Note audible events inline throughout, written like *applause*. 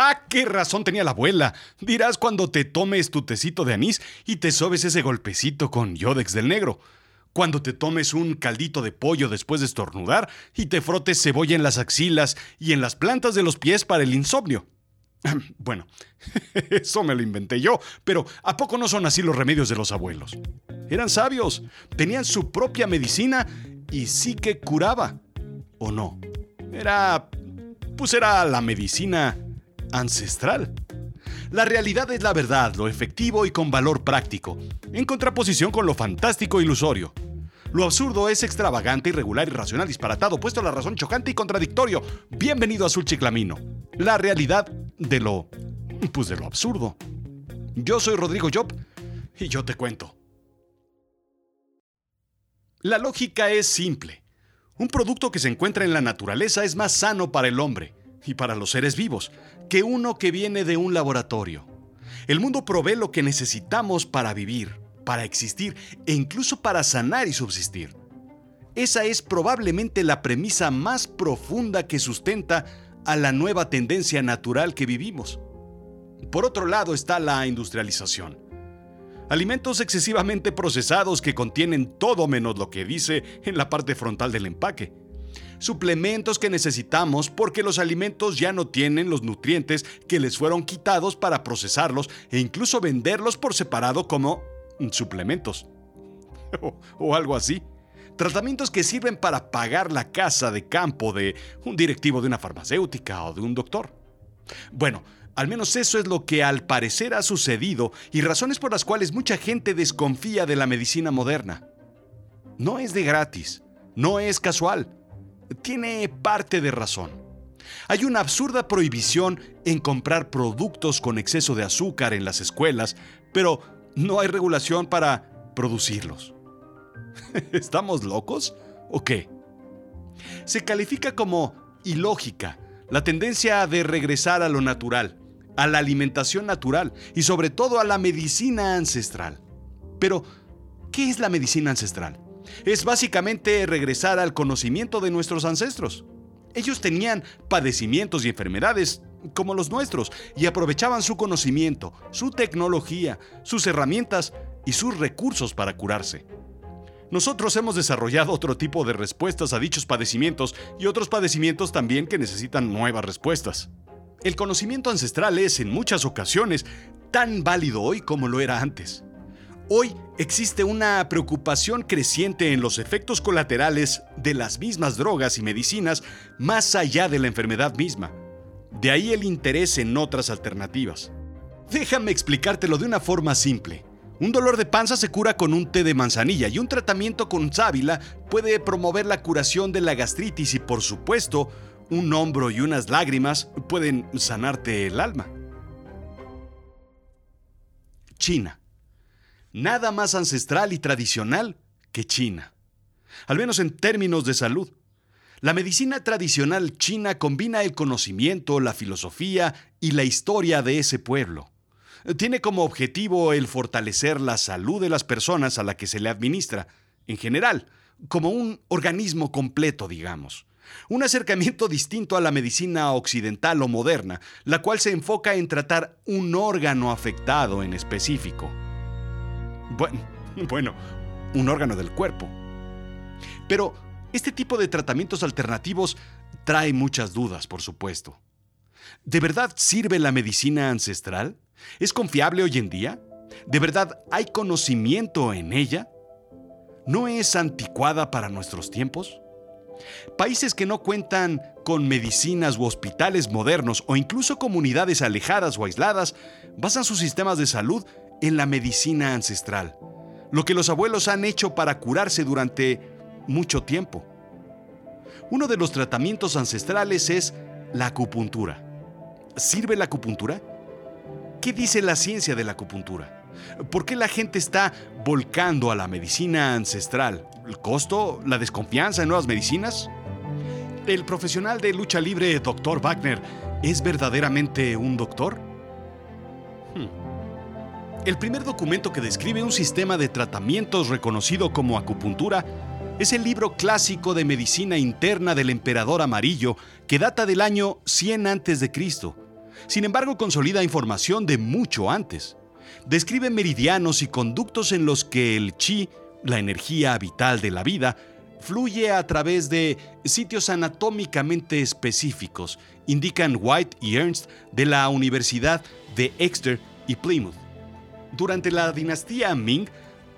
Ah, qué razón tenía la abuela. Dirás cuando te tomes tu tecito de anís y te sobes ese golpecito con yodex del negro. Cuando te tomes un caldito de pollo después de estornudar y te frotes cebolla en las axilas y en las plantas de los pies para el insomnio. *clears throat* Bueno, *laughs* eso me lo inventé yo, pero ¿a poco no son así los remedios de los abuelos? Eran sabios, tenían su propia medicina y sí que curaba. ¿O no? Era... pues era la medicina ancestral. La realidad es la verdad, lo efectivo y con valor práctico, en contraposición con lo fantástico e ilusorio. Lo absurdo es extravagante, irregular, irracional, disparatado, puesto a la razón chocante y contradictorio. Bienvenido a Azul Chiclamino. La realidad de lo... pues de lo absurdo. Yo soy Rodrigo Job y yo te cuento. La lógica es simple. Un producto que se encuentra en la naturaleza es más sano para el hombre y para los seres vivos que uno que viene de un laboratorio. El mundo provee lo que necesitamos para vivir para existir e incluso para sanar y subsistir. Esa es probablemente la premisa más profunda que sustenta a la nueva tendencia natural que vivimos. Por otro lado está la industrialización. Alimentos excesivamente procesados que contienen todo menos lo que dice en la parte frontal del empaque. Suplementos que necesitamos porque los alimentos ya no tienen los nutrientes que les fueron quitados para procesarlos e incluso venderlos por separado como suplementos *laughs* o, algo así. Tratamientos que sirven para pagar la casa de campo de un directivo de una farmacéutica o de un doctor. Bueno, al menos eso es lo que al parecer ha sucedido y razones por las cuales mucha gente desconfía de la medicina moderna. No es de gratis, no es casual, tiene parte de razón. Hay una absurda prohibición en comprar productos con exceso de azúcar en las escuelas, pero no hay regulación para producirlos. *laughs* ¿Estamos locos o qué? Se califica como ilógica la tendencia de regresar a lo natural, a la alimentación natural y sobre todo a la medicina ancestral. Pero, ¿qué es la medicina ancestral? Es básicamente regresar al conocimiento de nuestros ancestros. Ellos tenían padecimientos y enfermedades como los nuestros y aprovechaban su conocimiento, su tecnología, sus herramientas y sus recursos para curarse. Nosotros hemos desarrollado otro tipo de respuestas a dichos padecimientos y otros padecimientos también que necesitan nuevas respuestas. El conocimiento ancestral es en muchas ocasiones tan válido hoy como lo era antes. Hoy existe una preocupación creciente en los efectos colaterales de las mismas drogas y medicinas más allá de la enfermedad misma. De ahí el interés en otras alternativas. Déjame explicártelo de una forma simple. Un dolor de panza se cura con un té de manzanilla y un tratamiento con sábila puede promover la curación de la gastritis y por supuesto, un hombro y unas lágrimas pueden sanarte el alma. China. Nada más ancestral y tradicional que China. Al menos en términos de salud. La medicina tradicional china combina el conocimiento, la filosofía y la historia de ese pueblo. Tiene como objetivo el fortalecer la salud de las personas a la que se le administra, en general, como un organismo completo, digamos. Un acercamiento distinto a la medicina occidental o moderna, la cual se enfoca en tratar un órgano afectado en específico. Bueno, bueno, un órgano del cuerpo. Pero este tipo de tratamientos alternativos trae muchas dudas, por supuesto. ¿De verdad sirve la medicina ancestral? ¿Es confiable hoy en día? ¿De verdad hay conocimiento en ella? ¿No es anticuada para nuestros tiempos? Países que no cuentan con medicinas u hospitales modernos o incluso comunidades alejadas o aisladas basan sus sistemas de salud en la medicina ancestral, lo que los abuelos han hecho para curarse durante mucho tiempo. Uno de los tratamientos ancestrales es la acupuntura. ¿Sirve la acupuntura? ¿Qué dice la ciencia de la acupuntura? ¿Por qué la gente está volcando a la medicina ancestral? ¿El costo? ¿La desconfianza en nuevas medicinas? ¿El profesional de lucha libre, Dr. Wagner, es verdaderamente un doctor? El primer documento que describe un sistema de tratamientos reconocido como acupuntura es el libro clásico de medicina interna del emperador amarillo que data del año 100 a.C. Sin embargo, consolida información de mucho antes. Describe meridianos y conductos en los que el chi, la energía vital de la vida, fluye a través de sitios anatómicamente específicos, indican White y Ernst de la Universidad de Exeter y Plymouth. Durante la dinastía Ming,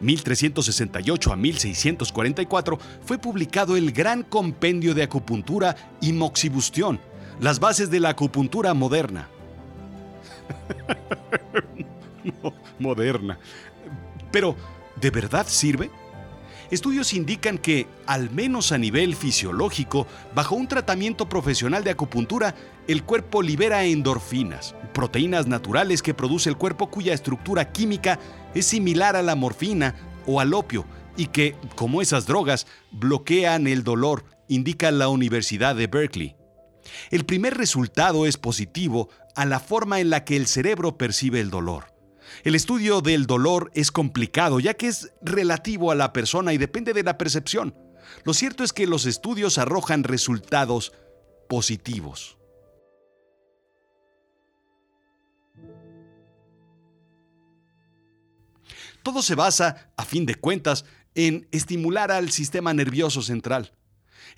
1368 a 1644, fue publicado el Gran Compendio de Acupuntura y Moxibustión, las bases de la acupuntura moderna. *laughs* moderna. Pero, ¿de verdad sirve? Estudios indican que, al menos a nivel fisiológico, bajo un tratamiento profesional de acupuntura, el cuerpo libera endorfinas, proteínas naturales que produce el cuerpo cuya estructura química es similar a la morfina o al opio y que, como esas drogas, bloquean el dolor, indica la Universidad de Berkeley. El primer resultado es positivo a la forma en la que el cerebro percibe el dolor. El estudio del dolor es complicado ya que es relativo a la persona y depende de la percepción. Lo cierto es que los estudios arrojan resultados positivos. Todo se basa, a fin de cuentas, en estimular al sistema nervioso central.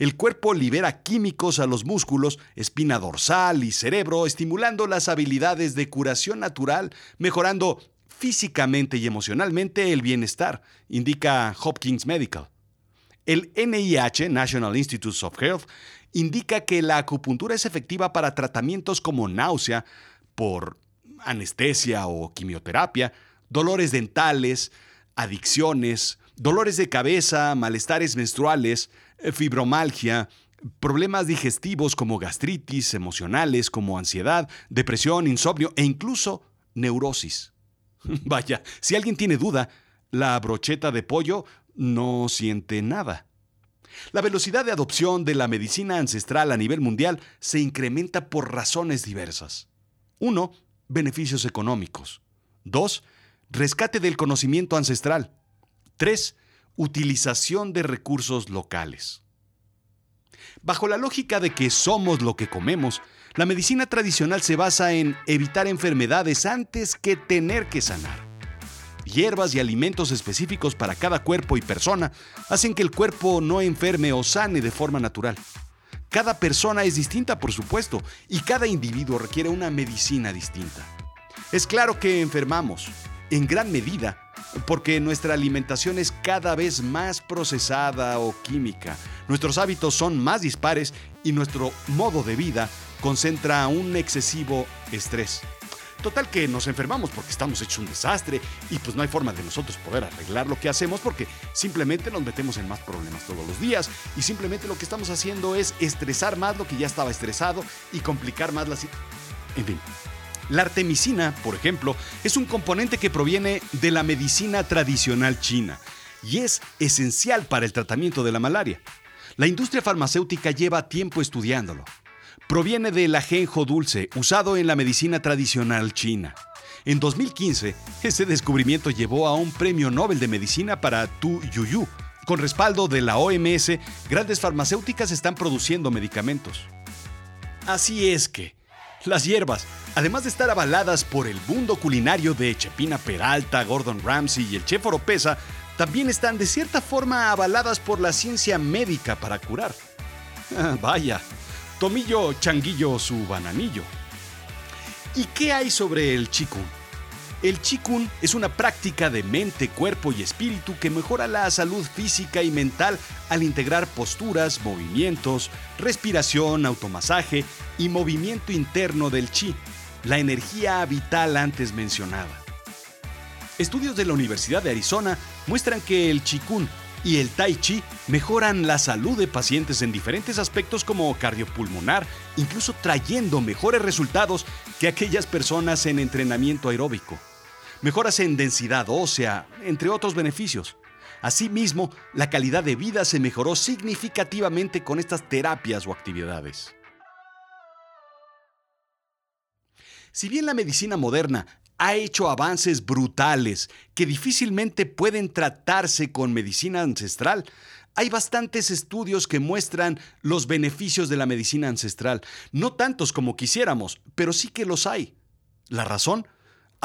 El cuerpo libera químicos a los músculos, espina dorsal y cerebro, estimulando las habilidades de curación natural, mejorando físicamente y emocionalmente el bienestar, indica Hopkins Medical. El NIH, National Institutes of Health, indica que la acupuntura es efectiva para tratamientos como náusea por anestesia o quimioterapia, dolores dentales, adicciones, dolores de cabeza, malestares menstruales, fibromalgia, problemas digestivos como gastritis, emocionales como ansiedad, depresión, insomnio e incluso neurosis. *laughs* Vaya, si alguien tiene duda, la brocheta de pollo no siente nada. La velocidad de adopción de la medicina ancestral a nivel mundial se incrementa por razones diversas. 1. Beneficios económicos. 2. Rescate del conocimiento ancestral. 3 utilización de recursos locales. Bajo la lógica de que somos lo que comemos, la medicina tradicional se basa en evitar enfermedades antes que tener que sanar. Hierbas y alimentos específicos para cada cuerpo y persona hacen que el cuerpo no enferme o sane de forma natural. Cada persona es distinta, por supuesto, y cada individuo requiere una medicina distinta. Es claro que enfermamos, en gran medida, porque nuestra alimentación es cada vez más procesada o química, nuestros hábitos son más dispares y nuestro modo de vida concentra un excesivo estrés. Total que nos enfermamos porque estamos hechos un desastre y pues no hay forma de nosotros poder arreglar lo que hacemos porque simplemente nos metemos en más problemas todos los días y simplemente lo que estamos haciendo es estresar más lo que ya estaba estresado y complicar más la situación. En fin, la artemisina, por ejemplo, es un componente que proviene de la medicina tradicional china y es esencial para el tratamiento de la malaria. La industria farmacéutica lleva tiempo estudiándolo. Proviene del ajenjo dulce usado en la medicina tradicional china. En 2015, ese descubrimiento llevó a un premio Nobel de Medicina para Tu Yuyu. Con respaldo de la OMS, grandes farmacéuticas están produciendo medicamentos. Así es que, las hierbas, además de estar avaladas por el mundo culinario de Chepina Peralta, Gordon Ramsay y el chef Oropesa, también están de cierta forma avaladas por la ciencia médica para curar. *laughs* Vaya, tomillo, changuillo, su bananillo. ¿Y qué hay sobre el chikun? El Qigong es una práctica de mente, cuerpo y espíritu que mejora la salud física y mental al integrar posturas, movimientos, respiración, automasaje y movimiento interno del chi, la energía vital antes mencionada. Estudios de la Universidad de Arizona muestran que el Qigong y el Tai Chi mejoran la salud de pacientes en diferentes aspectos como cardiopulmonar, incluso trayendo mejores resultados que aquellas personas en entrenamiento aeróbico mejoras en densidad ósea, entre otros beneficios. Asimismo, la calidad de vida se mejoró significativamente con estas terapias o actividades. Si bien la medicina moderna ha hecho avances brutales que difícilmente pueden tratarse con medicina ancestral, Hay bastantes estudios que muestran los beneficios de la medicina ancestral. No tantos como quisiéramos, pero sí que los hay. ¿La razón?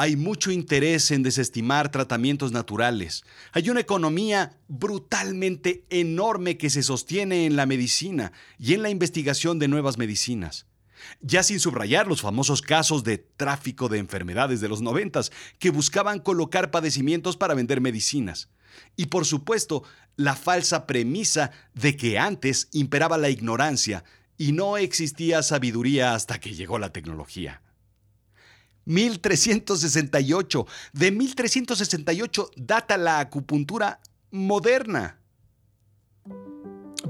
Hay mucho interés en desestimar tratamientos naturales. Hay una economía brutalmente enorme que se sostiene en la medicina y en la investigación de nuevas medicinas. Ya sin subrayar los famosos casos de tráfico de enfermedades de los noventas que buscaban colocar padecimientos para vender medicinas. Y por supuesto, la falsa premisa de que antes imperaba la ignorancia y no existía sabiduría hasta que llegó la tecnología. 1368. De 1368 data la acupuntura moderna.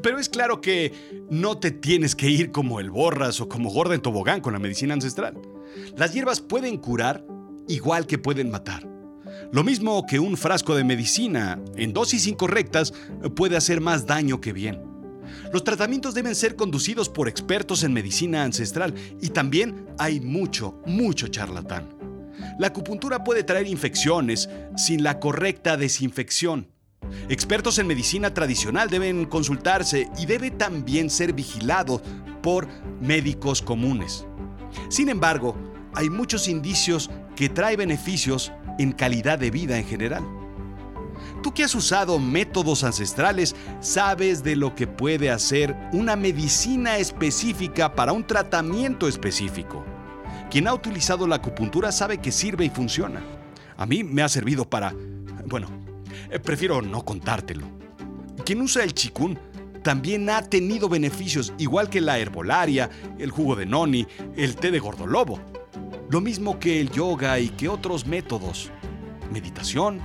Pero es claro que no te tienes que ir como el borras o como gorda en tobogán con la medicina ancestral. Las hierbas pueden curar igual que pueden matar. Lo mismo que un frasco de medicina, en dosis incorrectas, puede hacer más daño que bien. Los tratamientos deben ser conducidos por expertos en medicina ancestral y también hay mucho, mucho charlatán. La acupuntura puede traer infecciones sin la correcta desinfección. Expertos en medicina tradicional deben consultarse y debe también ser vigilado por médicos comunes. Sin embargo, hay muchos indicios que trae beneficios en calidad de vida en general. Tú que has usado métodos ancestrales, sabes de lo que puede hacer una medicina específica para un tratamiento específico. Quien ha utilizado la acupuntura sabe que sirve y funciona. A mí me ha servido para... Bueno, eh, prefiero no contártelo. Quien usa el chikun también ha tenido beneficios, igual que la herbolaria, el jugo de noni, el té de gordolobo. Lo mismo que el yoga y que otros métodos. Meditación,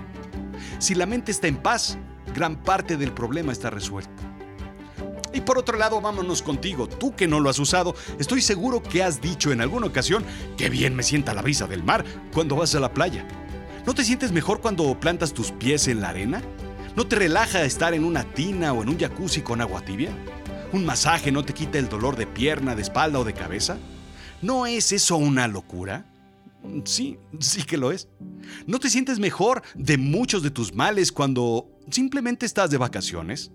si la mente está en paz, gran parte del problema está resuelto. Y por otro lado, vámonos contigo. Tú que no lo has usado, estoy seguro que has dicho en alguna ocasión que bien me sienta la brisa del mar cuando vas a la playa. ¿No te sientes mejor cuando plantas tus pies en la arena? ¿No te relaja estar en una tina o en un jacuzzi con agua tibia? ¿Un masaje no te quita el dolor de pierna, de espalda o de cabeza? ¿No es eso una locura? Sí, sí que lo es. ¿No te sientes mejor de muchos de tus males cuando simplemente estás de vacaciones?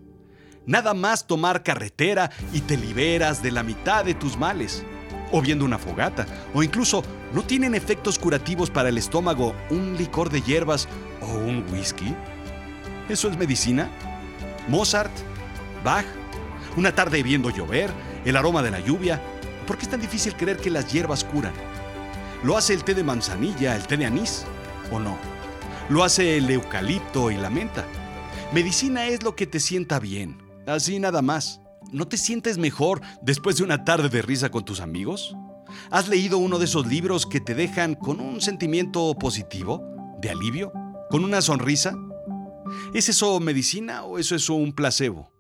Nada más tomar carretera y te liberas de la mitad de tus males. O viendo una fogata. O incluso, ¿no tienen efectos curativos para el estómago un licor de hierbas o un whisky? ¿Eso es medicina? ¿Mozart? ¿Bach? ¿Una tarde viendo llover? ¿El aroma de la lluvia? ¿Por qué es tan difícil creer que las hierbas curan? ¿Lo hace el té de manzanilla, el té de anís o no? ¿Lo hace el eucalipto y la menta? Medicina es lo que te sienta bien, así nada más. ¿No te sientes mejor después de una tarde de risa con tus amigos? ¿Has leído uno de esos libros que te dejan con un sentimiento positivo, de alivio, con una sonrisa? ¿Es eso medicina o es eso un placebo?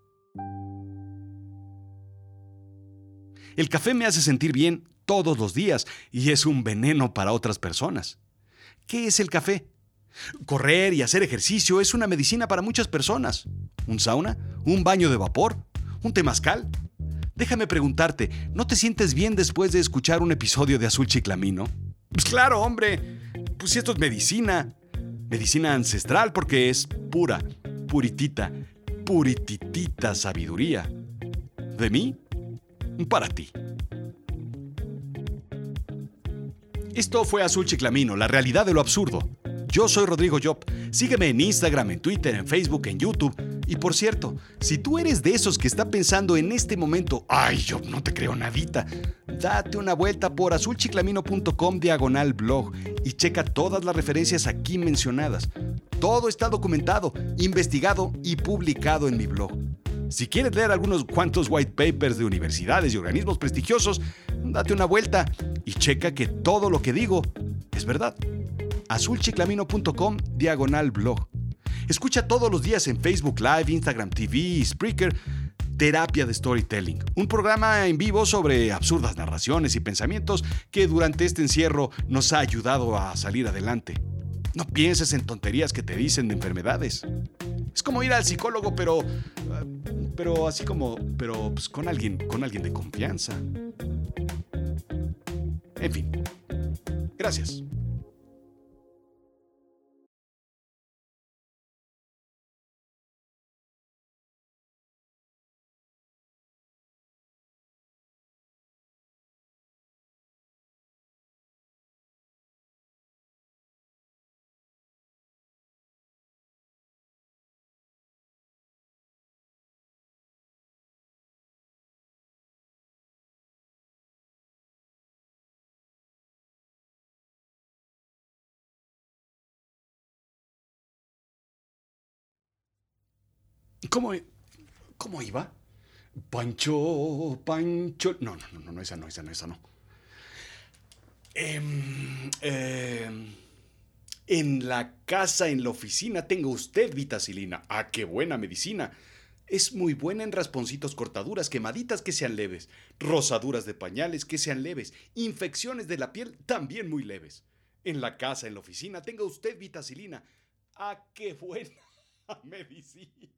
El café me hace sentir bien todos los días y es un veneno para otras personas. ¿Qué es el café? Correr y hacer ejercicio es una medicina para muchas personas. ¿Un sauna? ¿Un baño de vapor? ¿Un temazcal? Déjame preguntarte, ¿no te sientes bien después de escuchar un episodio de Azul Chiclamino? Pues claro, hombre. Pues esto es medicina. Medicina ancestral porque es pura, puritita, purititita sabiduría. De mí, para ti. Esto fue Azul Chiclamino, la realidad de lo absurdo. Yo soy Rodrigo Job. Sígueme en Instagram, en Twitter, en Facebook, en YouTube. Y por cierto, si tú eres de esos que está pensando en este momento, ay, yo no te creo nadita, date una vuelta por azulchiclamino.com diagonal blog y checa todas las referencias aquí mencionadas. Todo está documentado, investigado y publicado en mi blog. Si quieres leer algunos cuantos white papers de universidades y organismos prestigiosos, date una vuelta y checa que todo lo que digo es verdad. azulchiclamino.com diagonal blog. Escucha todos los días en Facebook Live, Instagram TV y Spreaker Terapia de Storytelling, un programa en vivo sobre absurdas narraciones y pensamientos que durante este encierro nos ha ayudado a salir adelante. No pienses en tonterías que te dicen de enfermedades. Es como ir al psicólogo, pero pero así como pero pues, con alguien con alguien de confianza. En fin. Gracias. ¿Cómo, cómo iba? Pancho, Pancho. No, no, no, no, esa no, esa no, esa no. Em, em, en la casa, en la oficina, tenga usted vitacilina. ¡Ah, qué buena medicina! Es muy buena en rasponcitos, cortaduras, quemaditas que sean leves, rosaduras de pañales que sean leves, infecciones de la piel también muy leves. En la casa, en la oficina, tenga usted vitacilina. ¡Ah, qué buena *laughs* medicina!